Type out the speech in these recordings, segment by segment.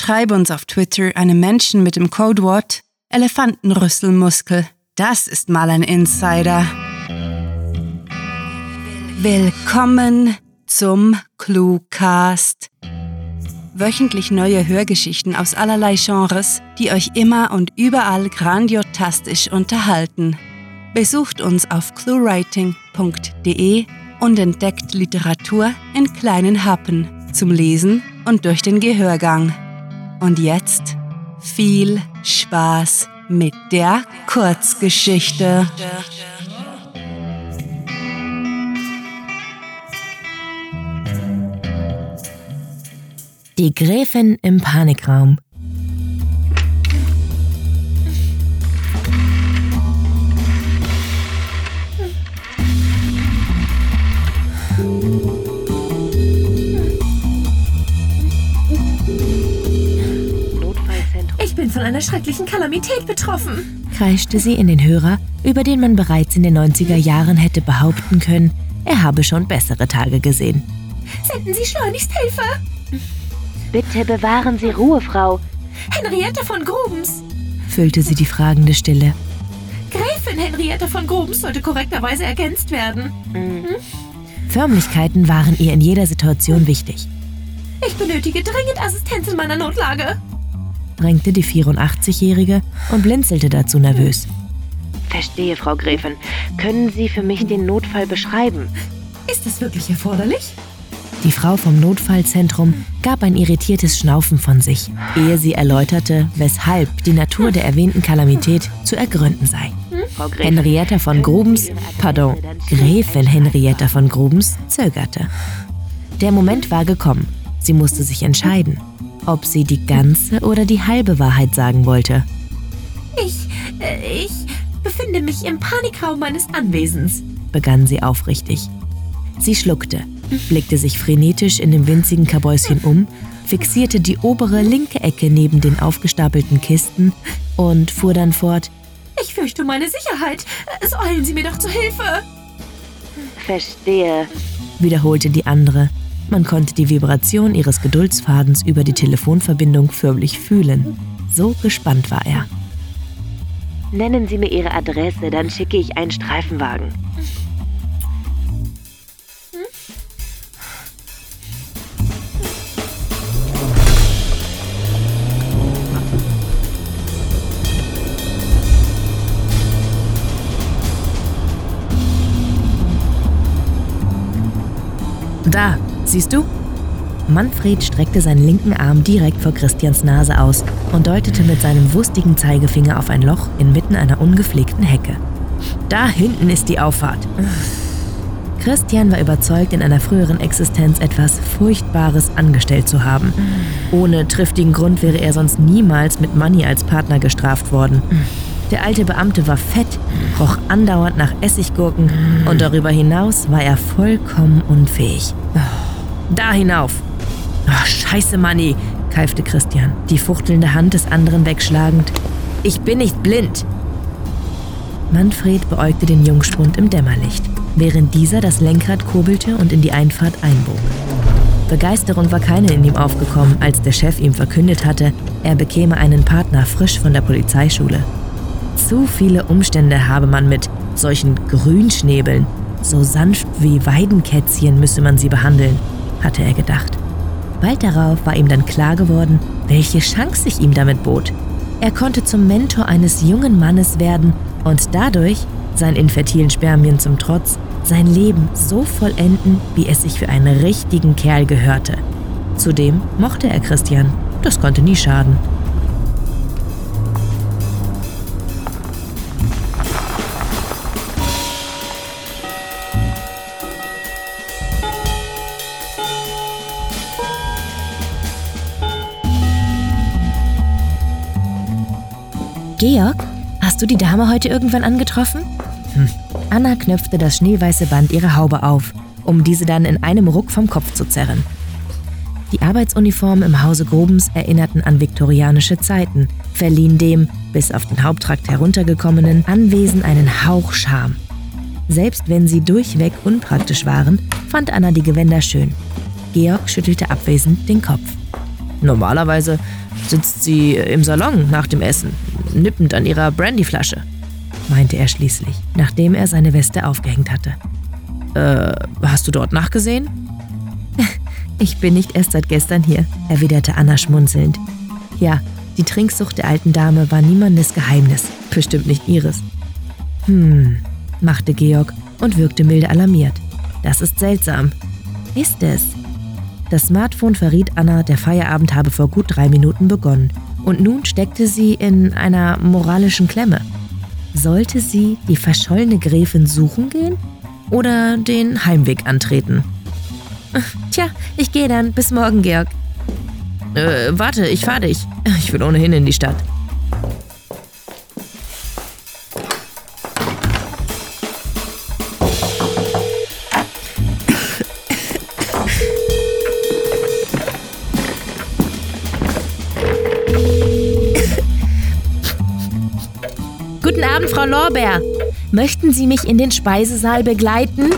schreibe uns auf Twitter einem Menschen mit dem Codewort Elefantenrüsselmuskel. Das ist mal ein Insider. Willkommen zum Cluecast. Wöchentlich neue Hörgeschichten aus allerlei Genres, die euch immer und überall grandiotastisch unterhalten. Besucht uns auf cluewriting.de und entdeckt Literatur in kleinen Happen zum Lesen und durch den Gehörgang. Und jetzt viel Spaß mit der Kurzgeschichte. Die Gräfin im Panikraum von einer schrecklichen Kalamität betroffen, kreischte sie in den Hörer, über den man bereits in den 90er Jahren hätte behaupten können, er habe schon bessere Tage gesehen. Senden Sie schleunigst Hilfe! Bitte bewahren Sie Ruhe, Frau. Henriette von Grubens, füllte sie die fragende Stille. Gräfin Henriette von Grubens sollte korrekterweise ergänzt werden. Mhm. Förmlichkeiten waren ihr in jeder Situation wichtig. Ich benötige dringend Assistenz in meiner Notlage drängte die 84-Jährige und blinzelte dazu nervös. Verstehe, Frau Gräfin. Können Sie für mich den Notfall beschreiben? Ist das wirklich erforderlich? Die Frau vom Notfallzentrum gab ein irritiertes Schnaufen von sich, ehe sie erläuterte, weshalb die Natur der erwähnten Kalamität zu ergründen sei. Henrietta von Grubens, pardon, Gräfin Henrietta von Grubens zögerte. Der Moment war gekommen. Sie musste sich entscheiden ob sie die ganze oder die halbe Wahrheit sagen wollte. Ich, äh, ich befinde mich im Panikraum meines Anwesens, begann sie aufrichtig. Sie schluckte, blickte sich frenetisch in dem winzigen Kabäuschen um, fixierte die obere linke Ecke neben den aufgestapelten Kisten und fuhr dann fort. Ich fürchte meine Sicherheit. Es eilen Sie mir doch zu Hilfe. Verstehe, wiederholte die andere man konnte die Vibration ihres Geduldsfadens über die Telefonverbindung förmlich fühlen. So gespannt war er. Nennen Sie mir Ihre Adresse, dann schicke ich einen Streifenwagen. Da, Siehst du? Manfred streckte seinen linken Arm direkt vor Christians Nase aus und deutete mit seinem wustigen Zeigefinger auf ein Loch inmitten einer ungepflegten Hecke. Da hinten ist die Auffahrt. Christian war überzeugt, in einer früheren Existenz etwas Furchtbares angestellt zu haben. Ohne triftigen Grund wäre er sonst niemals mit Manny als Partner gestraft worden. Der alte Beamte war fett, roch andauernd nach Essiggurken und darüber hinaus war er vollkommen unfähig. Da hinauf! Ach, scheiße, Manni, keifte Christian, die fuchtelnde Hand des anderen wegschlagend. Ich bin nicht blind! Manfred beäugte den Jungspund im Dämmerlicht, während dieser das Lenkrad kurbelte und in die Einfahrt einbog. Begeisterung war keine in ihm aufgekommen, als der Chef ihm verkündet hatte, er bekäme einen Partner frisch von der Polizeischule. Zu viele Umstände habe man mit solchen Grünschnäbeln. So sanft wie Weidenkätzchen müsse man sie behandeln hatte er gedacht. Bald darauf war ihm dann klar geworden, welche Chance sich ihm damit bot. Er konnte zum Mentor eines jungen Mannes werden und dadurch, sein infertilen Spermien zum Trotz, sein Leben so vollenden, wie es sich für einen richtigen Kerl gehörte. Zudem mochte er Christian. Das konnte nie schaden. Georg, hast du die Dame heute irgendwann angetroffen? Hm. Anna knöpfte das schneeweiße Band ihrer Haube auf, um diese dann in einem Ruck vom Kopf zu zerren. Die Arbeitsuniformen im Hause Grobens erinnerten an viktorianische Zeiten, verliehen dem, bis auf den Haupttrakt heruntergekommenen, Anwesen einen Hauch Charme. Selbst wenn sie durchweg unpraktisch waren, fand Anna die Gewänder schön. Georg schüttelte abwesend den Kopf. Normalerweise sitzt sie im Salon nach dem Essen, nippend an ihrer Brandyflasche, meinte er schließlich, nachdem er seine Weste aufgehängt hatte. Äh, hast du dort nachgesehen? Ich bin nicht erst seit gestern hier, erwiderte Anna schmunzelnd. Ja, die Trinksucht der alten Dame war niemandes Geheimnis, bestimmt nicht ihres. Hm, machte Georg und wirkte milde alarmiert. Das ist seltsam. Ist es? Das Smartphone verriet Anna, der Feierabend habe vor gut drei Minuten begonnen. Und nun steckte sie in einer moralischen Klemme. Sollte sie die verschollene Gräfin suchen gehen oder den Heimweg antreten? Tja, ich gehe dann. Bis morgen, Georg. Äh, warte, ich fahr dich. Ich will ohnehin in die Stadt. Guten Abend, Frau Lorbeer. Möchten Sie mich in den Speisesaal begleiten?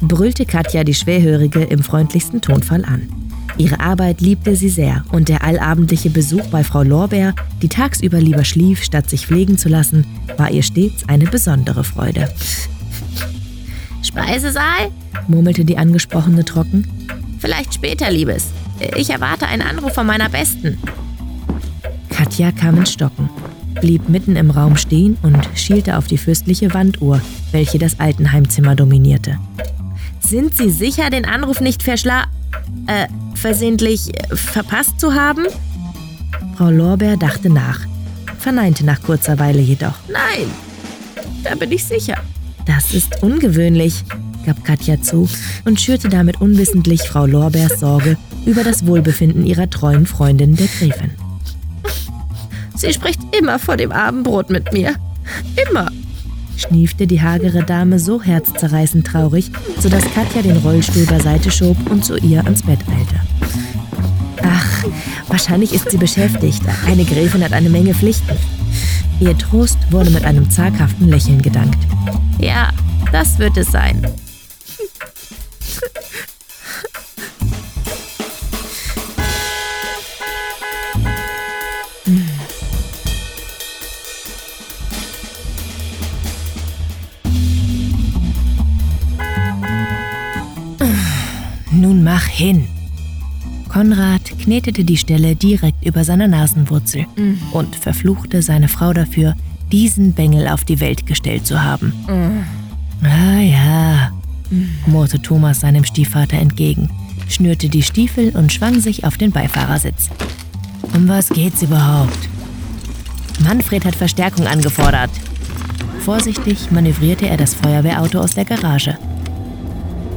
brüllte Katja die Schwerhörige im freundlichsten Tonfall an. Ihre Arbeit liebte sie sehr und der allabendliche Besuch bei Frau Lorbeer, die tagsüber lieber schlief, statt sich pflegen zu lassen, war ihr stets eine besondere Freude. Speisesaal? murmelte die Angesprochene trocken. Vielleicht später, Liebes. Ich erwarte einen Anruf von meiner Besten. Katja kam ins Stocken, blieb mitten im Raum stehen und schielte auf die fürstliche Wanduhr, welche das Altenheimzimmer dominierte. Sind Sie sicher, den Anruf nicht verschla... äh, versehentlich äh, verpasst zu haben? Frau Lorbeer dachte nach, verneinte nach kurzer Weile jedoch. Nein, da bin ich sicher. Das ist ungewöhnlich, gab Katja zu und schürte damit unwissentlich Frau Lorbeers Sorge über das Wohlbefinden ihrer treuen Freundin, der Gräfin. Sie spricht immer vor dem Abendbrot mit mir. Immer schniefte die hagere Dame so herzzerreißend traurig, sodass Katja den Rollstuhl beiseite schob und zu ihr ans Bett eilte. Ach, wahrscheinlich ist sie beschäftigt. Eine Gräfin hat eine Menge Pflichten. Ihr Trost wurde mit einem zaghaften Lächeln gedankt. Ja, das wird es sein. Mach hin. Konrad knetete die Stelle direkt über seiner Nasenwurzel mhm. und verfluchte seine Frau dafür, diesen Bengel auf die Welt gestellt zu haben. Mhm. Ah ja, mhm. murrte Thomas seinem Stiefvater entgegen, schnürte die Stiefel und schwang sich auf den Beifahrersitz. Um was geht's überhaupt? Manfred hat Verstärkung angefordert. Vorsichtig manövrierte er das Feuerwehrauto aus der Garage.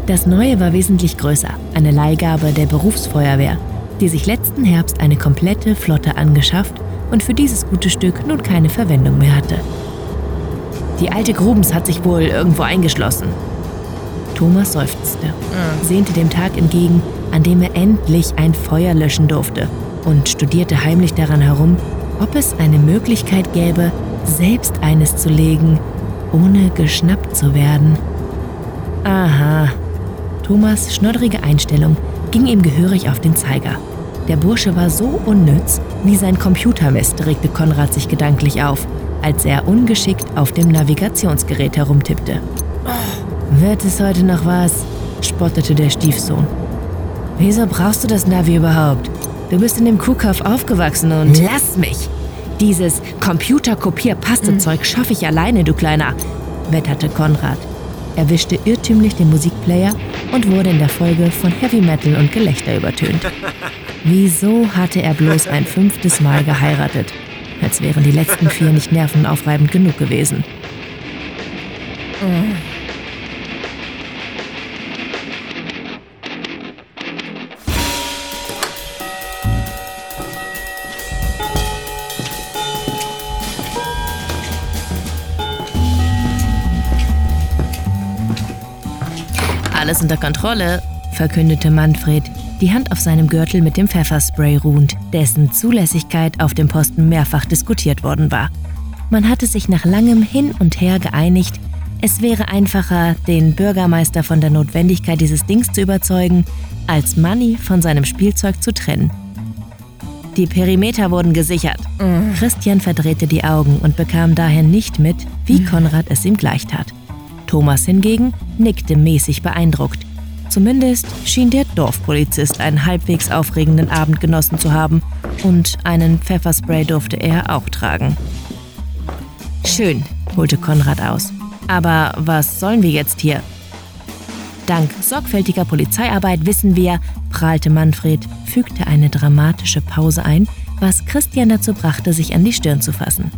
Das neue war wesentlich größer, eine Leihgabe der Berufsfeuerwehr, die sich letzten Herbst eine komplette Flotte angeschafft und für dieses gute Stück nun keine Verwendung mehr hatte. Die alte Grubens hat sich wohl irgendwo eingeschlossen. Thomas seufzte, mhm. sehnte dem Tag entgegen, an dem er endlich ein Feuer löschen durfte und studierte heimlich daran herum, ob es eine Möglichkeit gäbe, selbst eines zu legen, ohne geschnappt zu werden. Aha, Thomas' schnoddrige Einstellung ging ihm gehörig auf den Zeiger. Der Bursche war so unnütz wie sein Computermist, regte Konrad sich gedanklich auf, als er ungeschickt auf dem Navigationsgerät herumtippte. Oh, wird es heute noch was? spottete der Stiefsohn. Wieso brauchst du das Navi überhaupt? Du bist in dem Kuhkauf aufgewachsen und. Lass mich! Dieses Computerkopier-Paste-Zeug schaffe ich alleine, du Kleiner, wetterte Konrad erwischte irrtümlich den Musikplayer und wurde in der Folge von Heavy Metal und Gelächter übertönt. Wieso hatte er bloß ein fünftes Mal geheiratet? Als wären die letzten vier nicht nervenaufreibend genug gewesen. Oh. Alles unter Kontrolle, verkündete Manfred, die Hand auf seinem Gürtel mit dem Pfefferspray ruhend, dessen Zulässigkeit auf dem Posten mehrfach diskutiert worden war. Man hatte sich nach langem Hin und Her geeinigt, es wäre einfacher, den Bürgermeister von der Notwendigkeit dieses Dings zu überzeugen, als Manny von seinem Spielzeug zu trennen. Die Perimeter wurden gesichert. Christian verdrehte die Augen und bekam daher nicht mit, wie Konrad es ihm gleich tat. Thomas hingegen nickte mäßig beeindruckt. Zumindest schien der Dorfpolizist einen halbwegs aufregenden Abend genossen zu haben und einen Pfefferspray durfte er auch tragen. Schön, holte Konrad aus. Aber was sollen wir jetzt hier? Dank sorgfältiger Polizeiarbeit wissen wir, prahlte Manfred, fügte eine dramatische Pause ein, was Christian dazu brachte, sich an die Stirn zu fassen.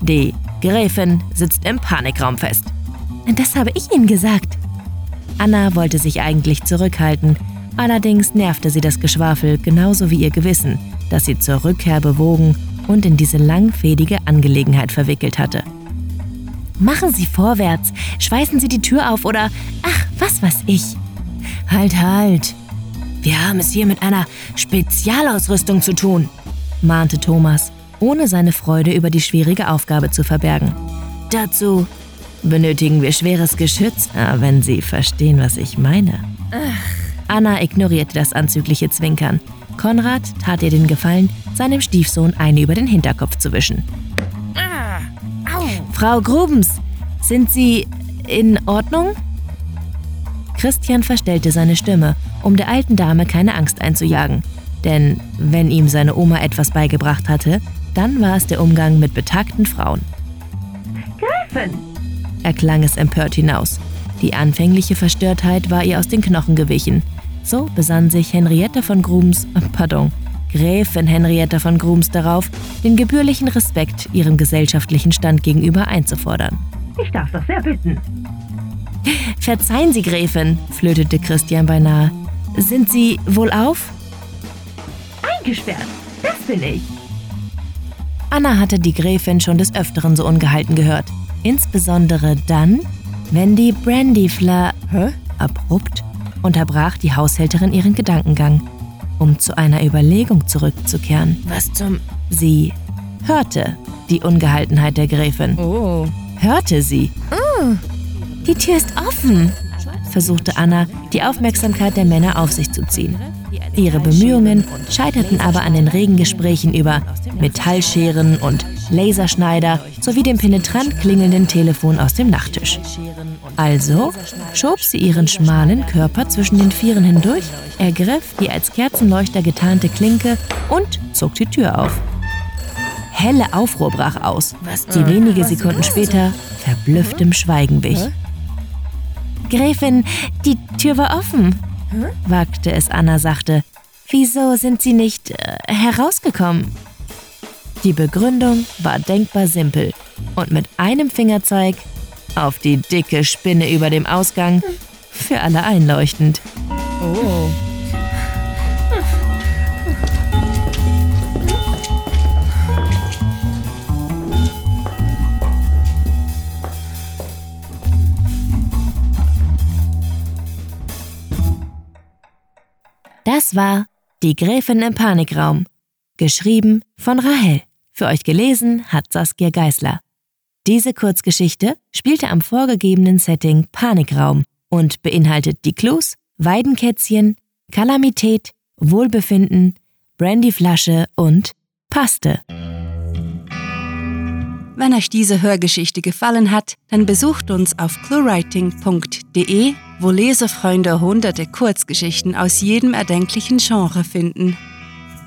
Die Gräfin sitzt im Panikraum fest. Das habe ich Ihnen gesagt. Anna wollte sich eigentlich zurückhalten, allerdings nervte sie das Geschwafel genauso wie ihr Gewissen, das sie zur Rückkehr bewogen und in diese langfädige Angelegenheit verwickelt hatte. Machen Sie vorwärts, schweißen Sie die Tür auf oder ach, was weiß ich. Halt, halt. Wir haben es hier mit einer Spezialausrüstung zu tun, mahnte Thomas, ohne seine Freude über die schwierige Aufgabe zu verbergen. Dazu benötigen wir schweres Geschütz, ah, wenn Sie verstehen, was ich meine. Anna ignorierte das anzügliche Zwinkern. Konrad tat ihr den Gefallen, seinem Stiefsohn eine über den Hinterkopf zu wischen. Frau Grubens, sind Sie in Ordnung? Christian verstellte seine Stimme, um der alten Dame keine Angst einzujagen. Denn wenn ihm seine Oma etwas beigebracht hatte, dann war es der Umgang mit betagten Frauen. Gräfin! Erklang es empört hinaus. Die anfängliche Verstörtheit war ihr aus den Knochen gewichen. So besann sich Henrietta von Grums, äh, pardon, Gräfin Henrietta von Grums darauf, den gebührlichen Respekt ihrem gesellschaftlichen Stand gegenüber einzufordern. Ich darf doch sehr bitten. Verzeihen Sie, Gräfin, flötete Christian beinahe. Sind Sie wohlauf? Eingesperrt. Das bin ich. Anna hatte die Gräfin schon des Öfteren so ungehalten gehört. Insbesondere dann, wenn die Brandyfla Hä? abrupt unterbrach die Haushälterin ihren Gedankengang, um zu einer Überlegung zurückzukehren. Was zum... Sie hörte die Ungehaltenheit der Gräfin. Oh. Hörte sie. Die Tür ist offen, versuchte Anna, die Aufmerksamkeit der Männer auf sich zu ziehen. Ihre Bemühungen scheiterten aber an den regen Gesprächen über Metallscheren und Laserschneider sowie dem penetrant klingelnden Telefon aus dem Nachttisch. Also schob sie ihren schmalen Körper zwischen den Vieren hindurch, ergriff die als Kerzenleuchter getarnte Klinke und zog die Tür auf. Helle Aufruhr brach aus, die wenige Sekunden später verblüfftem Schweigen wich. Gräfin, die Tür war offen, wagte es Anna sachte. Wieso sind Sie nicht äh, herausgekommen? Die Begründung war denkbar simpel und mit einem Fingerzeig auf die dicke Spinne über dem Ausgang für alle einleuchtend. Oh. Das war Die Gräfin im Panikraum. Geschrieben von Rahel. Für euch gelesen hat Saskia Geißler. Diese Kurzgeschichte spielte am vorgegebenen Setting Panikraum und beinhaltet die Clues Weidenkätzchen, Kalamität, Wohlbefinden, Brandyflasche und Paste. Wenn euch diese Hörgeschichte gefallen hat, dann besucht uns auf cluewriting.de, wo Lesefreunde hunderte Kurzgeschichten aus jedem erdenklichen Genre finden.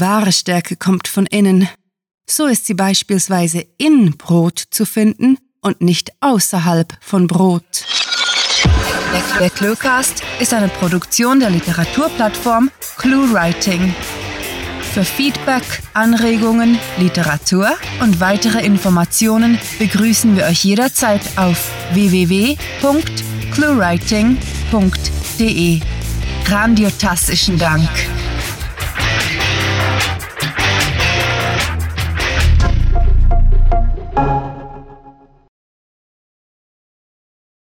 Wahre Stärke kommt von innen. So ist sie beispielsweise in Brot zu finden und nicht außerhalb von Brot. Der Cluecast ist eine Produktion der Literaturplattform ClueWriting. Für Feedback, Anregungen, Literatur und weitere Informationen begrüßen wir euch jederzeit auf www.cluewriting.de. Grandiotastischen Dank.